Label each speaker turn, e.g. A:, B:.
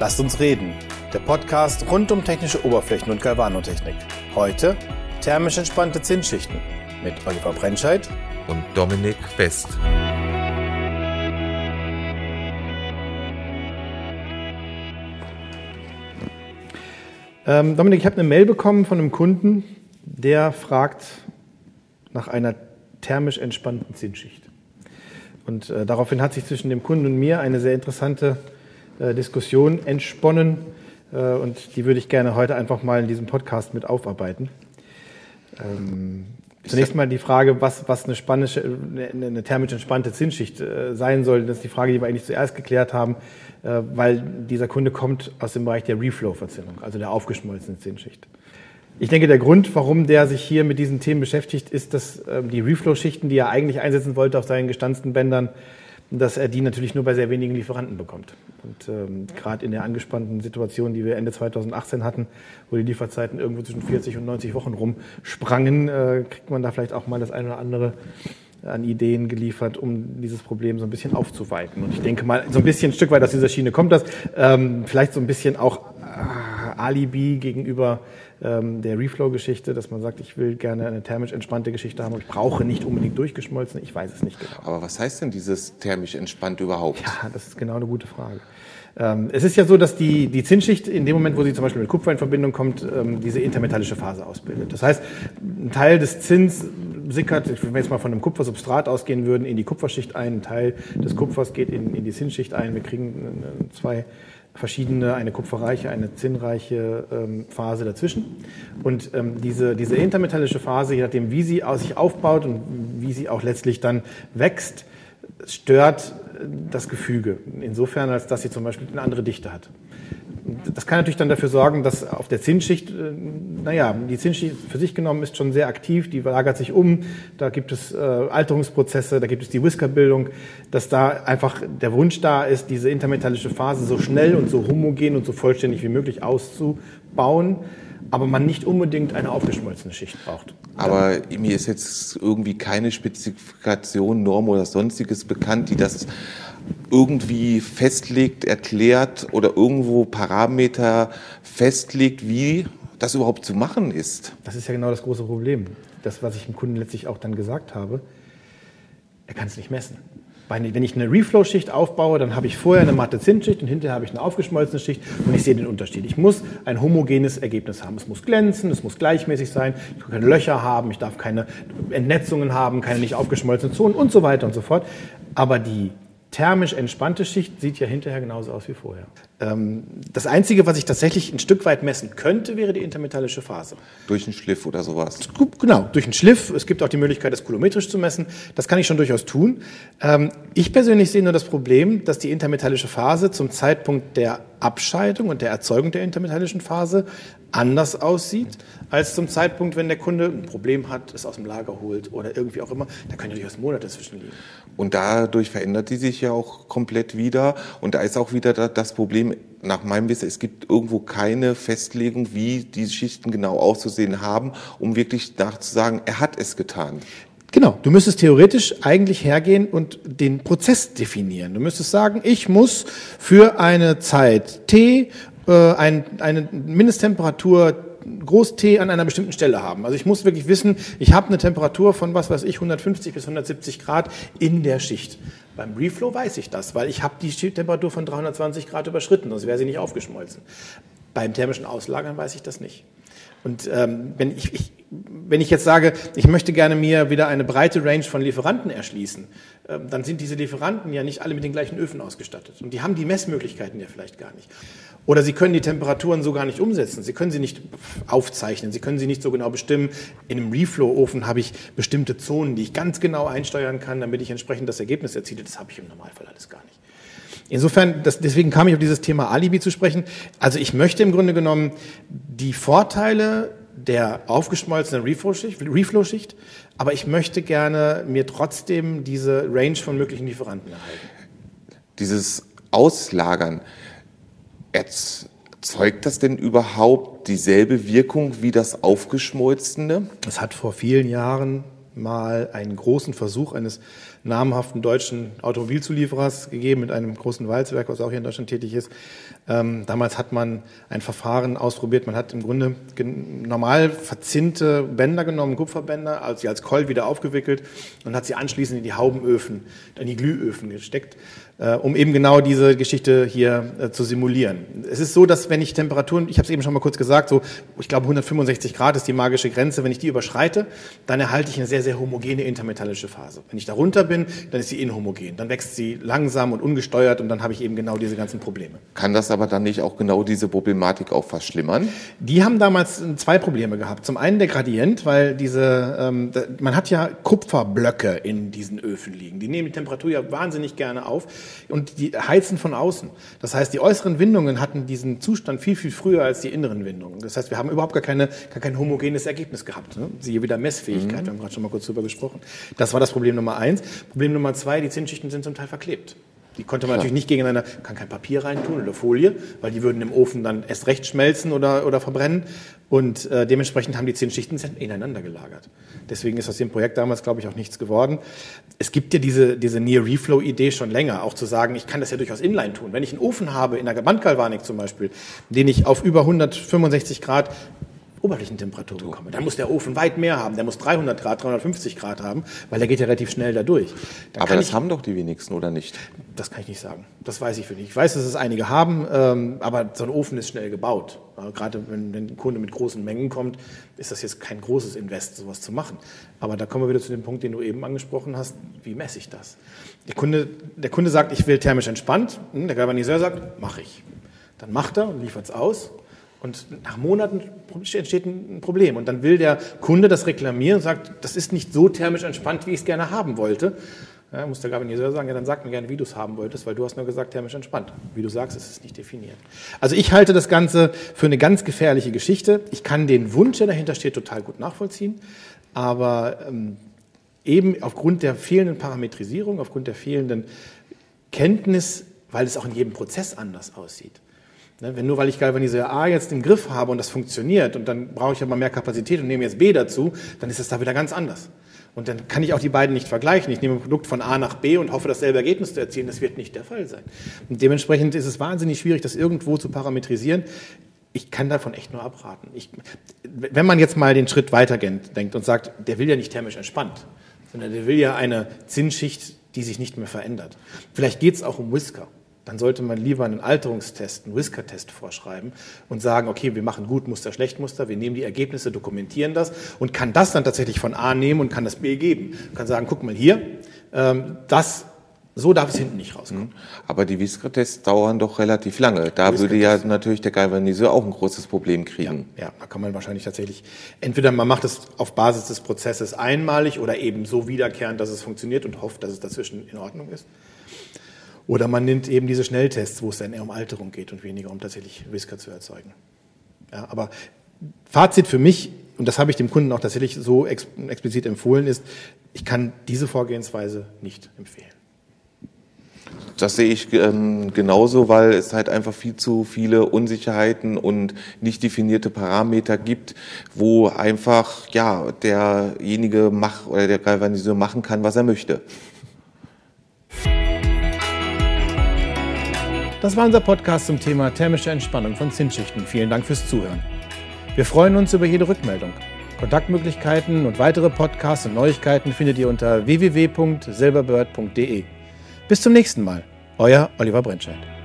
A: Lasst uns reden. Der Podcast rund um technische Oberflächen und Galvanotechnik. Heute thermisch entspannte Zinsschichten mit Oliver Brennscheid
B: und Dominik West.
C: Ähm, Dominik, ich habe eine Mail bekommen von einem Kunden, der fragt nach einer thermisch entspannten Zinsschicht. Und äh, daraufhin hat sich zwischen dem Kunden und mir eine sehr interessante Diskussion entsponnen äh, und die würde ich gerne heute einfach mal in diesem Podcast mit aufarbeiten. Ähm, zunächst mal die Frage, was, was eine, spanische, eine, thermisch entspannte Zinsschicht äh, sein soll. Das ist die Frage, die wir eigentlich zuerst geklärt haben, äh, weil dieser Kunde kommt aus dem Bereich der Reflow-Verzinnung, also der aufgeschmolzenen Zinsschicht. Ich denke, der Grund, warum der sich hier mit diesen Themen beschäftigt, ist, dass ähm, die Reflow-Schichten, die er eigentlich einsetzen wollte auf seinen gestanzten Bändern, dass er die natürlich nur bei sehr wenigen Lieferanten bekommt. Und ähm, gerade in der angespannten Situation, die wir Ende 2018 hatten, wo die Lieferzeiten irgendwo zwischen 40 und 90 Wochen rumsprangen, äh, kriegt man da vielleicht auch mal das eine oder andere an Ideen geliefert, um dieses Problem so ein bisschen aufzuweiten. Und ich denke mal, so ein bisschen ein Stück weit aus dieser Schiene kommt das. Ähm, vielleicht so ein bisschen auch Alibi gegenüber ähm, der Reflow-Geschichte, dass man sagt, ich will gerne eine thermisch entspannte Geschichte haben, aber ich brauche nicht unbedingt durchgeschmolzen. Ich weiß es nicht genau.
B: Aber was heißt denn dieses thermisch entspannt überhaupt?
C: Ja, das ist genau eine gute Frage. Ähm, es ist ja so, dass die, die Zinsschicht in dem Moment, wo sie zum Beispiel mit Kupfer in Verbindung kommt, ähm, diese intermetallische Phase ausbildet. Das heißt, ein Teil des Zins sickert, wenn wir jetzt mal von einem Kupfersubstrat ausgehen würden, in die Kupferschicht ein, ein Teil des Kupfers geht in, in die Zinsschicht ein. Wir kriegen zwei verschiedene, eine kupferreiche, eine zinnreiche ähm, Phase dazwischen. Und ähm, diese, diese intermetallische Phase, je nachdem, wie sie aus sich aufbaut und wie sie auch letztlich dann wächst, stört äh, das Gefüge. Insofern, als dass sie zum Beispiel eine andere Dichte hat. Das kann natürlich dann dafür sorgen, dass auf der Zinsschicht, äh, naja, die Zinsschicht für sich genommen ist schon sehr aktiv, die lagert sich um, da gibt es äh, Alterungsprozesse, da gibt es die Whiskerbildung, dass da einfach der Wunsch da ist, diese intermetallische Phase so schnell und so homogen und so vollständig wie möglich auszubauen, aber man nicht unbedingt eine aufgeschmolzene Schicht braucht.
B: Aber mir ist jetzt irgendwie keine Spezifikation, Norm oder sonstiges bekannt, die das irgendwie festlegt, erklärt oder irgendwo Parameter festlegt, wie das überhaupt zu machen ist.
C: Das ist ja genau das große Problem. Das, was ich dem Kunden letztlich auch dann gesagt habe, er kann es nicht messen. Wenn ich eine Reflow-Schicht aufbaue, dann habe ich vorher eine matte Zinsschicht und hinterher habe ich eine aufgeschmolzene Schicht und ich sehe den Unterschied. Ich muss ein homogenes Ergebnis haben. Es muss glänzen, es muss gleichmäßig sein, ich darf keine Löcher haben, ich darf keine Entnetzungen haben, keine nicht aufgeschmolzenen Zonen und so weiter und so fort. Aber die thermisch entspannte Schicht sieht ja hinterher genauso aus wie vorher. Ähm, das Einzige, was ich tatsächlich ein Stück weit messen könnte, wäre die intermetallische Phase.
B: Durch einen Schliff oder sowas?
C: Genau, durch einen Schliff. Es gibt auch die Möglichkeit, das kulometrisch zu messen. Das kann ich schon durchaus tun. Ich persönlich sehe nur das Problem, dass die intermetallische Phase zum Zeitpunkt der Abscheidung und der Erzeugung der intermetallischen Phase anders aussieht als zum Zeitpunkt, wenn der Kunde ein Problem hat, es aus dem Lager holt oder irgendwie auch immer. Da können ja durchaus Monate zwischenliegen.
B: Und dadurch verändert die sich ja auch komplett wieder. Und da ist auch wieder das Problem, nach meinem Wissen, es gibt irgendwo keine Festlegung, wie diese Schichten genau auszusehen haben, um wirklich nachzusagen, er hat es getan.
C: Genau, du müsstest theoretisch eigentlich hergehen und den Prozess definieren. Du müsstest sagen, ich muss für eine Zeit T äh, ein, eine Mindesttemperatur Groß T an einer bestimmten Stelle haben. Also ich muss wirklich wissen, ich habe eine Temperatur von was weiß ich 150 bis 170 Grad in der Schicht. Beim Reflow weiß ich das, weil ich habe die Temperatur von 320 Grad überschritten, sonst wäre sie nicht aufgeschmolzen. Beim thermischen Auslagern weiß ich das nicht. Und ähm, wenn, ich, ich, wenn ich jetzt sage, ich möchte gerne mir wieder eine breite Range von Lieferanten erschließen, ähm, dann sind diese Lieferanten ja nicht alle mit den gleichen Öfen ausgestattet. Und die haben die Messmöglichkeiten ja vielleicht gar nicht. Oder sie können die Temperaturen so gar nicht umsetzen. Sie können sie nicht aufzeichnen. Sie können sie nicht so genau bestimmen. In einem Reflow-Ofen habe ich bestimmte Zonen, die ich ganz genau einsteuern kann, damit ich entsprechend das Ergebnis erziele. Das habe ich im Normalfall alles gar nicht. Insofern, das, deswegen kam ich auf dieses Thema Alibi zu sprechen. Also ich möchte im Grunde genommen die Vorteile der aufgeschmolzenen Reflow-Schicht, aber ich möchte gerne mir trotzdem diese Range von möglichen Lieferanten erhalten.
B: Dieses Auslagern, Erzeugt das denn überhaupt dieselbe Wirkung wie das aufgeschmolzene?
C: Das hat vor vielen Jahren mal einen großen Versuch eines namhaften deutschen Automobilzulieferers gegeben mit einem großen Walzwerk, was auch hier in Deutschland tätig ist. Ähm, damals hat man ein Verfahren ausprobiert. Man hat im Grunde normal verzinnte Bänder genommen, Kupferbänder, als sie als Coil wieder aufgewickelt und hat sie anschließend in die Haubenöfen, in die Glühöfen gesteckt äh, um eben genau diese Geschichte hier äh, zu simulieren. Es ist so, dass wenn ich Temperaturen, ich habe es eben schon mal kurz gesagt, so ich glaube 165 Grad ist die magische Grenze, wenn ich die überschreite, dann erhalte ich eine sehr, sehr homogene intermetallische Phase. Wenn ich darunter bin, dann ist sie inhomogen, dann wächst sie langsam und ungesteuert und dann habe ich eben genau diese ganzen Probleme.
B: Kann das aber dann nicht auch genau diese Problematik auch verschlimmern?
C: Die haben damals zwei Probleme gehabt. Zum einen der Gradient, weil diese, ähm, man hat ja Kupferblöcke in diesen Öfen liegen. Die nehmen die Temperatur ja wahnsinnig gerne auf und die heizen von außen. Das heißt, die äußeren Windungen hatten diesen Zustand viel, viel früher als die inneren Windungen. Das heißt, wir haben überhaupt gar, keine, gar kein homogenes Ergebnis gehabt. Ne? Siehe wieder Messfähigkeit, mhm. wir haben gerade schon mal kurz drüber gesprochen. Das war das Problem Nummer eins. Problem Nummer zwei, die Zinsschichten sind zum Teil verklebt. Die konnte man natürlich nicht gegeneinander, kann kein Papier reintun oder Folie, weil die würden im Ofen dann erst recht schmelzen oder, oder verbrennen. Und äh, dementsprechend haben die zehn Schichten ineinander gelagert. Deswegen ist aus dem Projekt damals, glaube ich, auch nichts geworden. Es gibt ja diese, diese Near-Reflow-Idee schon länger, auch zu sagen, ich kann das ja durchaus inline tun. Wenn ich einen Ofen habe, in der Bandgalvanik zum Beispiel, den ich auf über 165 Grad Oberflächentemperatur bekomme. Dann muss der Ofen weit mehr haben. Der muss 300 Grad, 350 Grad haben, weil der geht ja relativ schnell da durch.
B: Dann Aber das ich, haben doch die wenigsten, oder nicht?
C: Das kann ich nicht sagen. Das weiß ich für nicht. Ich weiß, dass es einige haben, ähm, aber so ein Ofen ist schnell gebaut. Also gerade wenn, wenn ein Kunde mit großen Mengen kommt, ist das jetzt kein großes Invest, sowas zu machen. Aber da kommen wir wieder zu dem Punkt, den du eben angesprochen hast. Wie messe ich das? Der Kunde, der Kunde sagt, ich will thermisch entspannt. Hm, der Galvaniseur sagt, mache ich. Dann macht er und liefert es aus und nach Monaten entsteht ein Problem. Und dann will der Kunde das reklamieren und sagt, das ist nicht so thermisch entspannt, wie ich es gerne haben wollte. Ja, muss der Galvaniseur sagen, ja, dann sag mir gerne, wie du es haben wolltest, weil du hast nur gesagt, thermisch entspannt. Wie du sagst, ist es nicht definiert. Also ich halte das Ganze für eine ganz gefährliche Geschichte. Ich kann den Wunsch, der dahinter steht, total gut nachvollziehen. Aber ähm, eben aufgrund der fehlenden Parametrisierung, aufgrund der fehlenden Kenntnis, weil es auch in jedem Prozess anders aussieht. Ne, wenn nur weil ich Galvaniseur A jetzt im Griff habe und das funktioniert und dann brauche ich aber mehr Kapazität und nehme jetzt B dazu, dann ist es da wieder ganz anders. Und dann kann ich auch die beiden nicht vergleichen. Ich nehme ein Produkt von A nach B und hoffe, dasselbe Ergebnis zu erzielen. Das wird nicht der Fall sein. Und dementsprechend ist es wahnsinnig schwierig, das irgendwo zu parametrisieren. Ich kann davon echt nur abraten. Ich, wenn man jetzt mal den Schritt weiter denkt und sagt, der will ja nicht thermisch entspannt, sondern der will ja eine Zinsschicht, die sich nicht mehr verändert. Vielleicht geht es auch um Whisker dann sollte man lieber einen Alterungstest, einen Whisker-Test vorschreiben und sagen, okay, wir machen Gutmuster, Schlechtmuster, wir nehmen die Ergebnisse, dokumentieren das und kann das dann tatsächlich von A nehmen und kann das B geben. Kann sagen, guck mal hier, ähm, das so darf es hinten nicht rauskommen. Mhm.
B: Aber die Whisker-Tests dauern doch relativ lange. Da würde ja natürlich der Galvaniseur auch ein großes Problem kriegen.
C: Ja, ja, da kann man wahrscheinlich tatsächlich, entweder man macht es auf Basis des Prozesses einmalig oder eben so wiederkehrend, dass es funktioniert und hofft, dass es dazwischen in Ordnung ist. Oder man nimmt eben diese Schnelltests, wo es dann eher um Alterung geht und weniger um tatsächlich Whisker zu erzeugen. Ja, aber Fazit für mich, und das habe ich dem Kunden auch tatsächlich so ex explizit empfohlen, ist, ich kann diese Vorgehensweise nicht empfehlen.
B: Das sehe ich ähm, genauso, weil es halt einfach viel zu viele Unsicherheiten und nicht definierte Parameter gibt, wo einfach ja derjenige mach, oder der Galvaniseur machen kann, was er möchte.
C: Das war unser Podcast zum Thema thermische Entspannung von Zinsschichten. Vielen Dank fürs Zuhören. Wir freuen uns über jede Rückmeldung. Kontaktmöglichkeiten und weitere Podcasts und Neuigkeiten findet ihr unter www.silberbird.de. Bis zum nächsten Mal. Euer Oliver Brentscheid.